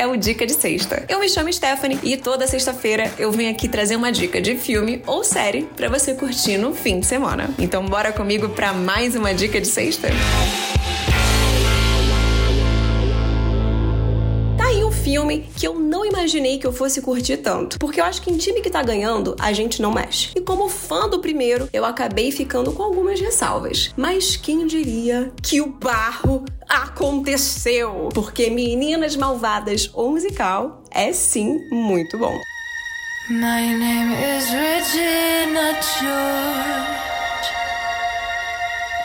é o Dica de Sexta. Eu me chamo Stephanie e toda sexta-feira eu venho aqui trazer uma dica de filme ou série para você curtir no fim de semana. Então bora comigo para mais uma Dica de Sexta? Filme que eu não imaginei que eu fosse curtir tanto. Porque eu acho que em time que tá ganhando, a gente não mexe. E como fã do primeiro, eu acabei ficando com algumas ressalvas. Mas quem diria que o barro aconteceu? Porque Meninas Malvadas, o musical, é sim muito bom. My name is Regina George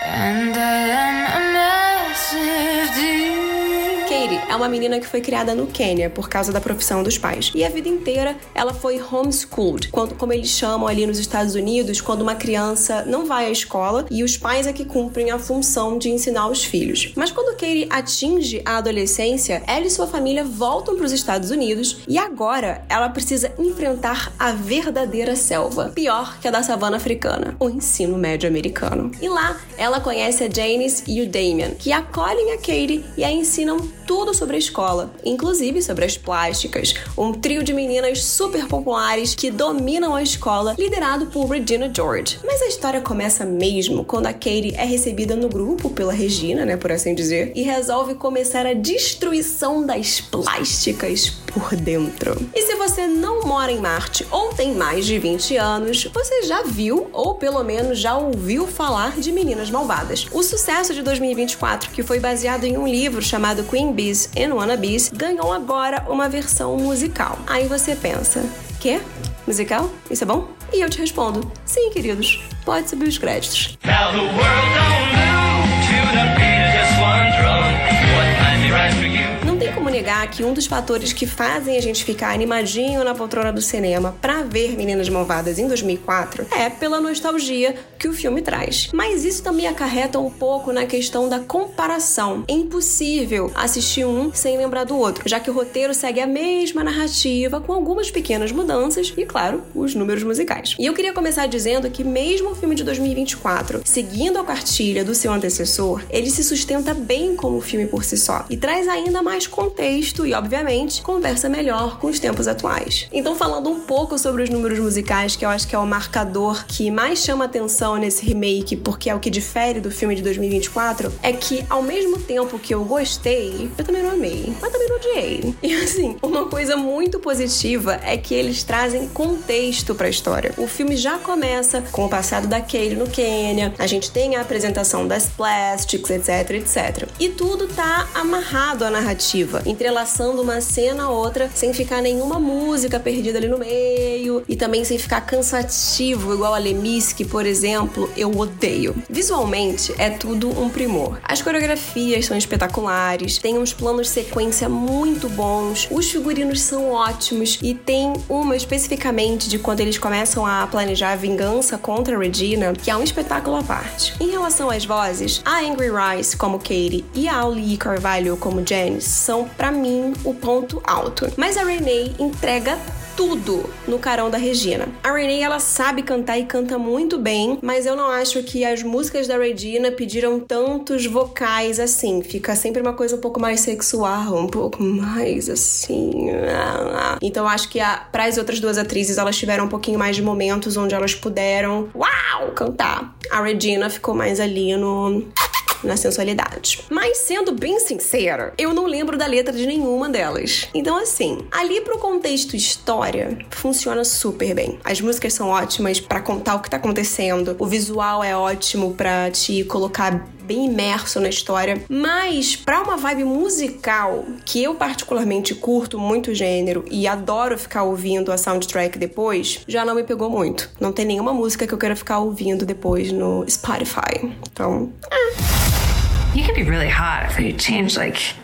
And I am a massive Katie é uma menina que foi criada no Quênia por causa da profissão dos pais. E a vida inteira ela foi homeschooled, quando, como eles chamam ali nos Estados Unidos, quando uma criança não vai à escola e os pais é que cumprem a função de ensinar os filhos. Mas quando Katie atinge a adolescência, ela e sua família voltam para os Estados Unidos e agora ela precisa enfrentar a verdadeira selva, pior que a da savana africana, o ensino médio americano. E lá ela conhece a Janice e o Damien, que acolhem a Katie e a ensinam tudo sobre a escola, inclusive sobre as plásticas, um trio de meninas super populares que dominam a escola, liderado por Regina George. Mas a história começa mesmo quando a Katie é recebida no grupo pela Regina, né, por assim dizer, e resolve começar a destruição das plásticas por dentro. E se você não mora em Marte ou tem mais de 20 anos, você já viu ou pelo menos já ouviu falar de Meninas Malvadas. O sucesso de 2024, que foi baseado em um livro chamado Queen Bees and Wannabes, ganhou agora uma versão musical. Aí você pensa, quê? Musical? Isso é bom? E eu te respondo, sim, queridos, pode subir os créditos. Negar que um dos fatores que fazem a gente ficar animadinho na poltrona do cinema para ver Meninas Malvadas em 2004 é pela nostalgia que o filme traz. Mas isso também acarreta um pouco na questão da comparação. É impossível assistir um sem lembrar do outro, já que o roteiro segue a mesma narrativa com algumas pequenas mudanças e, claro, os números musicais. E eu queria começar dizendo que mesmo o filme de 2024, seguindo a cartilha do seu antecessor, ele se sustenta bem como filme por si só e traz ainda mais contexto contexto e, obviamente, conversa melhor com os tempos atuais. Então, falando um pouco sobre os números musicais, que eu acho que é o marcador que mais chama atenção nesse remake, porque é o que difere do filme de 2024, é que ao mesmo tempo que eu gostei, eu também não amei, mas também não odiei. E assim, uma coisa muito positiva é que eles trazem contexto para a história. O filme já começa com o passado da Kaylee no Quênia, a gente tem a apresentação das plastics, etc, etc. E tudo tá amarrado à narrativa entrelaçando uma cena a outra, sem ficar nenhuma música perdida ali no meio e também sem ficar cansativo, igual a Lemisque, por exemplo, eu odeio. Visualmente é tudo um primor. As coreografias são espetaculares, tem uns planos sequência muito bons, os figurinos são ótimos e tem uma especificamente de quando eles começam a planejar a vingança contra Regina, que é um espetáculo à parte. Em relação às vozes, a Angry Rice como Katie e a Ali Carvalho como Janice são para mim, o ponto alto. Mas a Renee entrega tudo no carão da Regina. A Renee, ela sabe cantar e canta muito bem, mas eu não acho que as músicas da Regina pediram tantos vocais assim. Fica sempre uma coisa um pouco mais sexual, um pouco mais assim. Então eu acho que para as outras duas atrizes, elas tiveram um pouquinho mais de momentos onde elas puderam, uau, cantar. A Regina ficou mais ali no na sensualidade. Mas sendo bem sincera, eu não lembro da letra de nenhuma delas. Então, assim, ali pro contexto história, funciona super bem. As músicas são ótimas para contar o que tá acontecendo, o visual é ótimo para te colocar bem imerso na história, mas para uma vibe musical, que eu particularmente curto muito o gênero e adoro ficar ouvindo a soundtrack depois, já não me pegou muito. Não tem nenhuma música que eu queira ficar ouvindo depois no Spotify. Então, ah. You can be really hot if you change like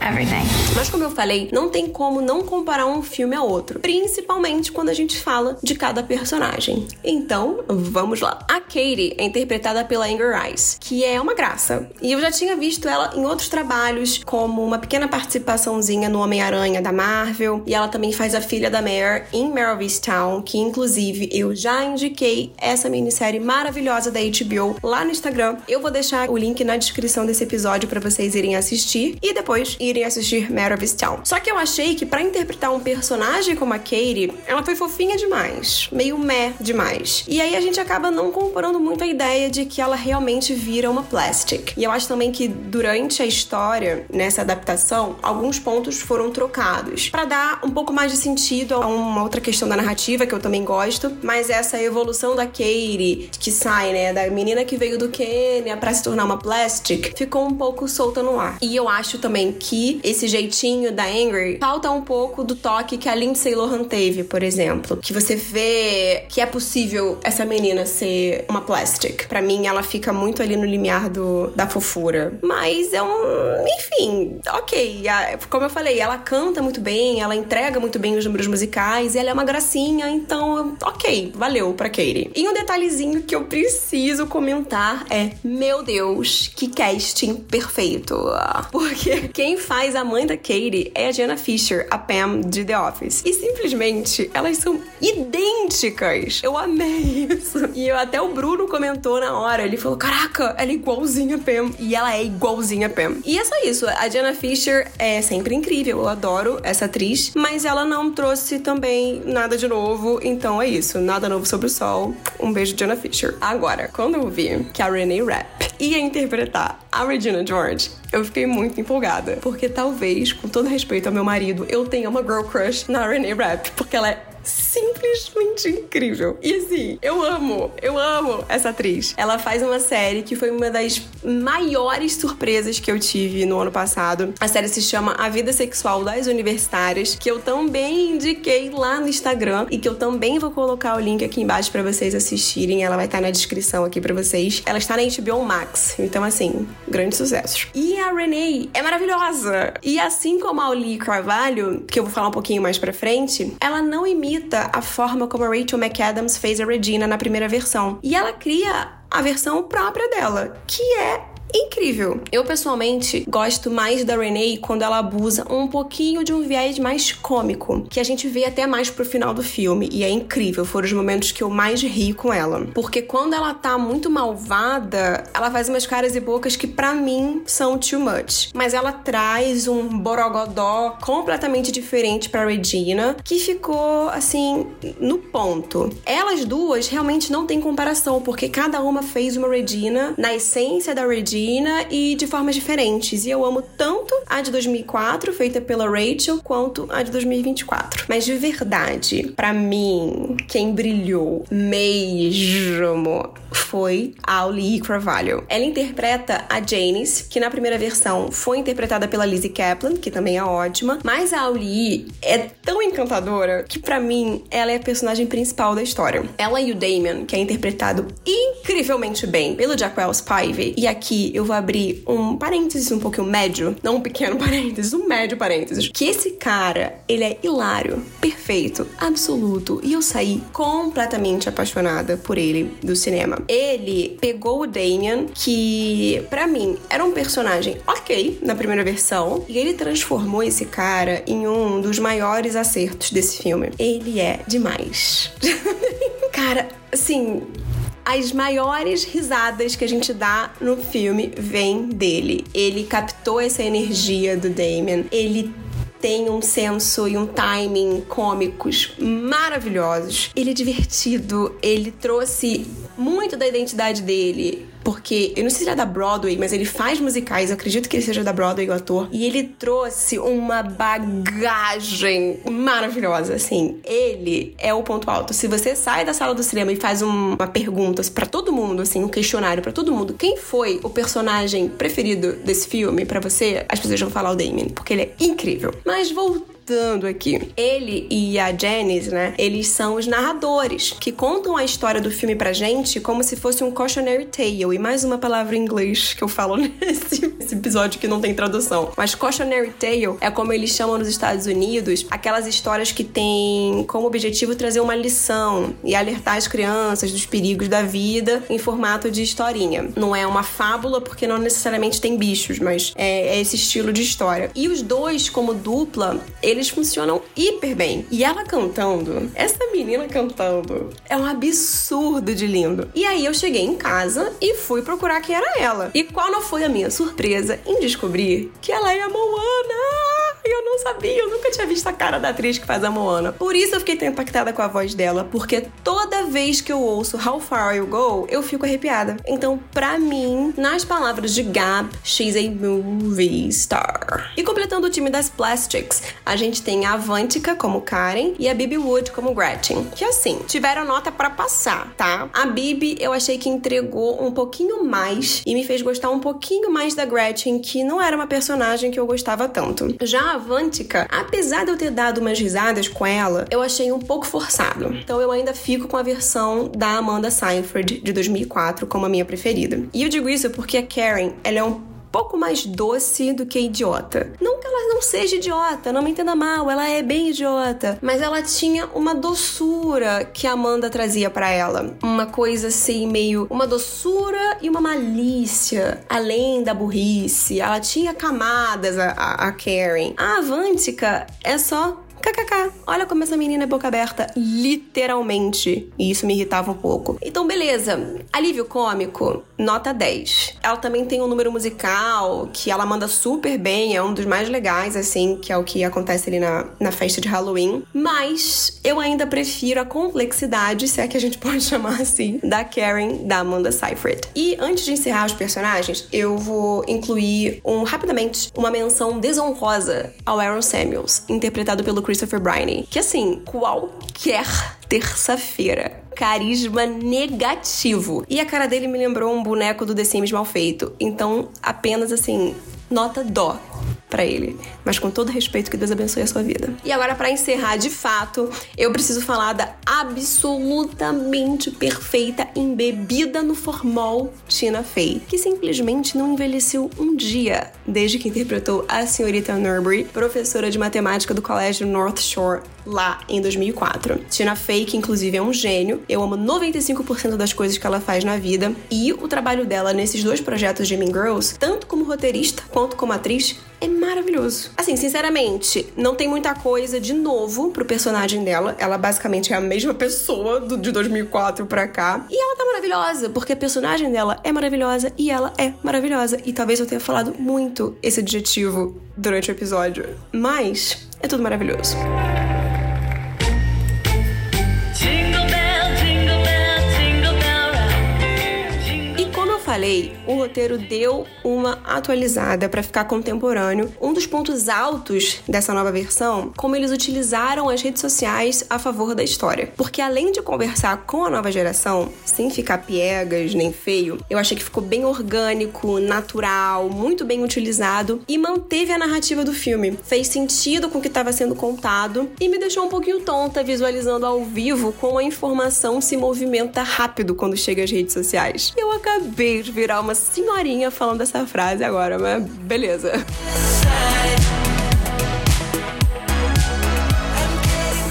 everything. Mas como eu falei, não tem como não comparar um filme a outro, principalmente quando a gente fala de cada personagem. Então, vamos lá. A Katie é interpretada pela Anger Rice, que é uma graça. E eu já tinha visto ela em outros trabalhos, como uma pequena participaçãozinha no Homem-Aranha da Marvel, e ela também faz a filha da Mare em Melrose Town, que inclusive eu já indiquei essa minissérie maravilhosa da HBO lá no Instagram. Eu vou deixar o link na descrição desse episódio para vocês irem assistir e depois irem assistir Mare of. Só que eu achei que para interpretar um personagem como a Katie, ela foi fofinha demais, meio meh demais. E aí a gente acaba não comprando muito a ideia de que ela realmente vira uma plastic. E eu acho também que durante a história, nessa adaptação, alguns pontos foram trocados para dar um pouco mais de sentido a uma outra questão da narrativa que eu também gosto, mas essa evolução da Katie que sai, né, da menina que veio do Quênia para se tornar uma plastic, ficou um pouco solta no ar. E eu acho também que esse jeitinho da Angry falta um pouco do toque que a Lindsay Lohan teve, por exemplo, que você vê que é possível essa menina ser uma plastic. Para mim ela fica muito ali no limiar do da fofura. Mas é um, enfim, OK, como eu falei, ela canta muito bem, ela entrega muito bem os números musicais, ela é uma gracinha, então, OK, valeu para Katie. E um detalhezinho que eu preciso comentar é: meu Deus, que casting perfeito. Porque quem faz a mãe da Katie é a Jenna Fisher, a Pam de The Office. E simplesmente elas são idênticas. Eu amei isso. E eu, até o Bruno comentou na hora. Ele falou: Caraca, ela é igualzinha a Pam. E ela é igualzinha a Pam. E é só isso. A Jenna Fisher é sempre incrível. Eu adoro essa atriz. Mas ela não trouxe também nada de novo. Então é isso. Nada novo sobre o sol. Um beijo, Jenna Fisher. Agora, quando eu vi que a Renee Rapp ia interpretar a Regina George, eu fiquei muito empolgada. Porque talvez, com todo respeito ao meu marido, eu tenha uma girl crush na Renee Rapp. Porque ela é simplesmente incrível. E assim, eu amo, eu amo essa atriz. Ela faz uma série que foi uma das maiores surpresas que eu tive no ano passado. A série se chama A Vida Sexual das Universitárias, que eu também indiquei lá no Instagram e que eu também vou colocar o link aqui embaixo para vocês assistirem. Ela vai estar na descrição aqui para vocês. Ela está na HBO Max, então assim, grandes sucessos. E a Renee é maravilhosa. E assim como a Oli Carvalho, que eu vou falar um pouquinho mais para frente, ela não imita imita a forma como a Rachel McAdams fez a Regina na primeira versão. E ela cria a versão própria dela, que é incrível. Eu pessoalmente gosto mais da Renee quando ela abusa um pouquinho de um viés mais cômico, que a gente vê até mais pro final do filme e é incrível. Foram os momentos que eu mais ri com ela, porque quando ela tá muito malvada, ela faz umas caras e bocas que para mim são too much. Mas ela traz um borogodó completamente diferente para Regina, que ficou assim no ponto. Elas duas realmente não tem comparação, porque cada uma fez uma Regina na essência da Regina e de formas diferentes. E eu amo tanto a de 2004, feita pela Rachel, quanto a de 2024. Mas de verdade, para mim, quem brilhou mesmo foi a Lee Carvalho. Ela interpreta a Janice, que na primeira versão foi interpretada pela Lizzie Kaplan, que também é ótima, mas a Lee é tão encantadora que para mim ela é a personagem principal da história. Ela e o Damien, que é interpretado incrivelmente bem pelo Jack Wells Spivey, e aqui eu vou abrir um parênteses um pouquinho médio, não um pequeno parênteses, um médio parênteses, que esse cara, ele é hilário, perfeito, absoluto, e eu saí completamente apaixonada por ele do cinema. Ele pegou o Damien, que para mim era um personagem ok na primeira versão, e ele transformou esse cara em um dos maiores acertos desse filme. Ele é demais. cara, assim, as maiores risadas que a gente dá no filme vêm dele. Ele captou essa energia do Damien. Ele tem um senso e um timing cômicos maravilhosos. Ele é divertido, ele trouxe muito da identidade dele porque eu não sei se ele é da Broadway, mas ele faz musicais, eu acredito que ele seja da Broadway, o ator. E ele trouxe uma bagagem maravilhosa, assim. Ele é o ponto alto. Se você sai da sala do cinema e faz uma pergunta para todo mundo, assim, um questionário para todo mundo, quem foi o personagem preferido desse filme para você? As pessoas vão falar o Damien, porque ele é incrível. Mas voltando voltando aqui. Ele e a Janice, né? Eles são os narradores que contam a história do filme pra gente como se fosse um cautionary tale. E mais uma palavra em inglês que eu falo nesse, nesse episódio que não tem tradução. Mas cautionary tale é como eles chamam nos Estados Unidos aquelas histórias que têm como objetivo trazer uma lição e alertar as crianças dos perigos da vida em formato de historinha. Não é uma fábula porque não necessariamente tem bichos, mas é, é esse estilo de história. E os dois, como dupla, eles eles funcionam hiper bem. E ela cantando, essa menina cantando, é um absurdo de lindo. E aí eu cheguei em casa e fui procurar quem era ela. E qual não foi a minha surpresa em descobrir que ela é a Moana? Eu não sabia, eu nunca tinha visto a cara da atriz que faz a Moana. Por isso eu fiquei tão impactada com a voz dela, porque toda vez que eu ouço How Far You Go, eu fico arrepiada. Então, pra mim, nas palavras de Gab, she's a movie star. E completando o time das Plastics, a gente tem a Avantika como Karen e a Bibi Wood como Gretchen. Que assim, tiveram nota para passar, tá? A Bibi eu achei que entregou um pouquinho mais e me fez gostar um pouquinho mais da Gretchen, que não era uma personagem que eu gostava tanto. Já a Avantika, apesar de eu ter dado umas risadas com ela, eu achei um pouco forçado. Então eu ainda fico com a versão da Amanda Seyfried de 2004 como a minha preferida. E eu digo isso porque a Karen, ela é um pouco mais doce do que idiota. Não que ela não seja idiota, não me entenda mal, ela é bem idiota, mas ela tinha uma doçura que a Amanda trazia para ela. Uma coisa assim, meio uma doçura e uma malícia, além da burrice. Ela tinha camadas, a, a, a Karen. A Avantika é só kkk, olha como essa menina é boca aberta, literalmente. E isso me irritava um pouco. Então, beleza. Alívio cômico, nota 10. Ela também tem um número musical que ela manda super bem, é um dos mais legais, assim, que é o que acontece ali na, na festa de Halloween. Mas eu ainda prefiro a complexidade, se é que a gente pode chamar assim, da Karen, da Amanda Seyfried. E antes de encerrar os personagens, eu vou incluir um rapidamente uma menção desonrosa ao Aaron Samuels, interpretado pelo Chris Christopher Briney. Que assim, qualquer terça-feira carisma negativo. E a cara dele me lembrou um boneco do The Sims mal feito. Então, apenas assim, nota dó para ele. Mas com todo respeito, que Deus abençoe a sua vida. E agora, para encerrar de fato, eu preciso falar da absolutamente perfeita embebida no formol Tina Fey, que simplesmente não envelheceu um dia desde que interpretou a senhorita Nurbury, professora de matemática do colégio North Shore lá em 2004. Tina Fey, que inclusive é um gênio, eu amo 95% das coisas que ela faz na vida e o trabalho dela nesses dois projetos de Mean Girls, tanto como roteirista quanto como atriz, é maravilhoso. Assim, sinceramente, não tem muita coisa de novo pro personagem dela. Ela basicamente é a mesma pessoa do, de 2004 pra cá. E ela tá maravilhosa, porque a personagem dela é maravilhosa e ela é maravilhosa. E talvez eu tenha falado muito esse adjetivo durante o episódio, mas é tudo maravilhoso. Falei, o roteiro deu uma atualizada para ficar contemporâneo. Um dos pontos altos dessa nova versão, como eles utilizaram as redes sociais a favor da história. Porque além de conversar com a nova geração, sem ficar piegas nem feio, eu achei que ficou bem orgânico, natural, muito bem utilizado e manteve a narrativa do filme. Fez sentido com o que estava sendo contado e me deixou um pouquinho tonta visualizando ao vivo como a informação se movimenta rápido quando chega às redes sociais. Eu acabei virar uma senhorinha falando essa frase agora, mas beleza.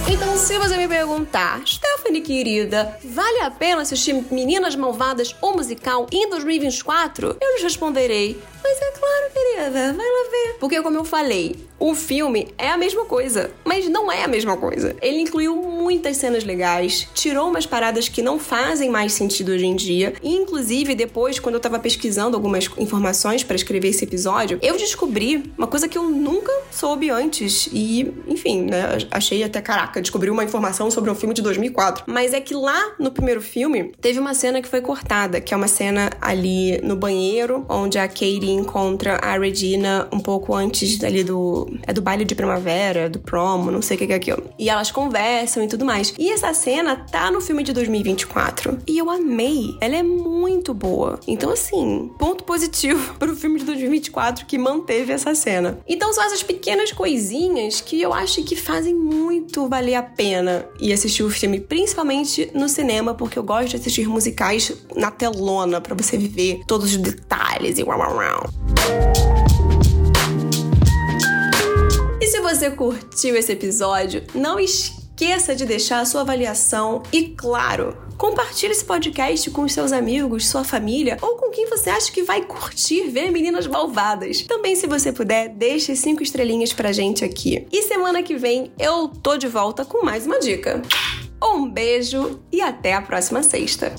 Então, se você me perguntar, Stephanie querida, vale a pena assistir Meninas Malvadas ou musical em 2024? Eu lhes responderei, mas é claro, querida, vai lá ver. Porque, como eu falei, o filme é a mesma coisa, mas não é a mesma coisa. Ele incluiu muitas cenas legais, tirou umas paradas que não fazem mais sentido hoje em dia, e inclusive depois, quando eu tava pesquisando algumas informações para escrever esse episódio, eu descobri uma coisa que eu nunca soube antes e, enfim, né, achei até caraca, descobri uma informação sobre um filme de 2004. Mas é que lá no primeiro filme teve uma cena que foi cortada, que é uma cena ali no banheiro, onde a Katie encontra a Regina um pouco antes ali do é do baile de primavera, do promo, não sei o que é aquilo. E elas conversam e tudo mais. E essa cena tá no filme de 2024. E eu amei. Ela é muito boa. Então, assim, ponto positivo pro filme de 2024 que manteve essa cena. Então, são essas pequenas coisinhas que eu acho que fazem muito valer a pena ir assistir o filme, principalmente no cinema, porque eu gosto de assistir musicais na telona para você viver todos os detalhes e uau. E se você curtiu esse episódio, não esqueça de deixar a sua avaliação e, claro, compartilhe esse podcast com seus amigos, sua família ou com quem você acha que vai curtir ver Meninas Malvadas. Também, se você puder, deixe cinco estrelinhas pra gente aqui. E semana que vem eu tô de volta com mais uma dica. Um beijo e até a próxima sexta.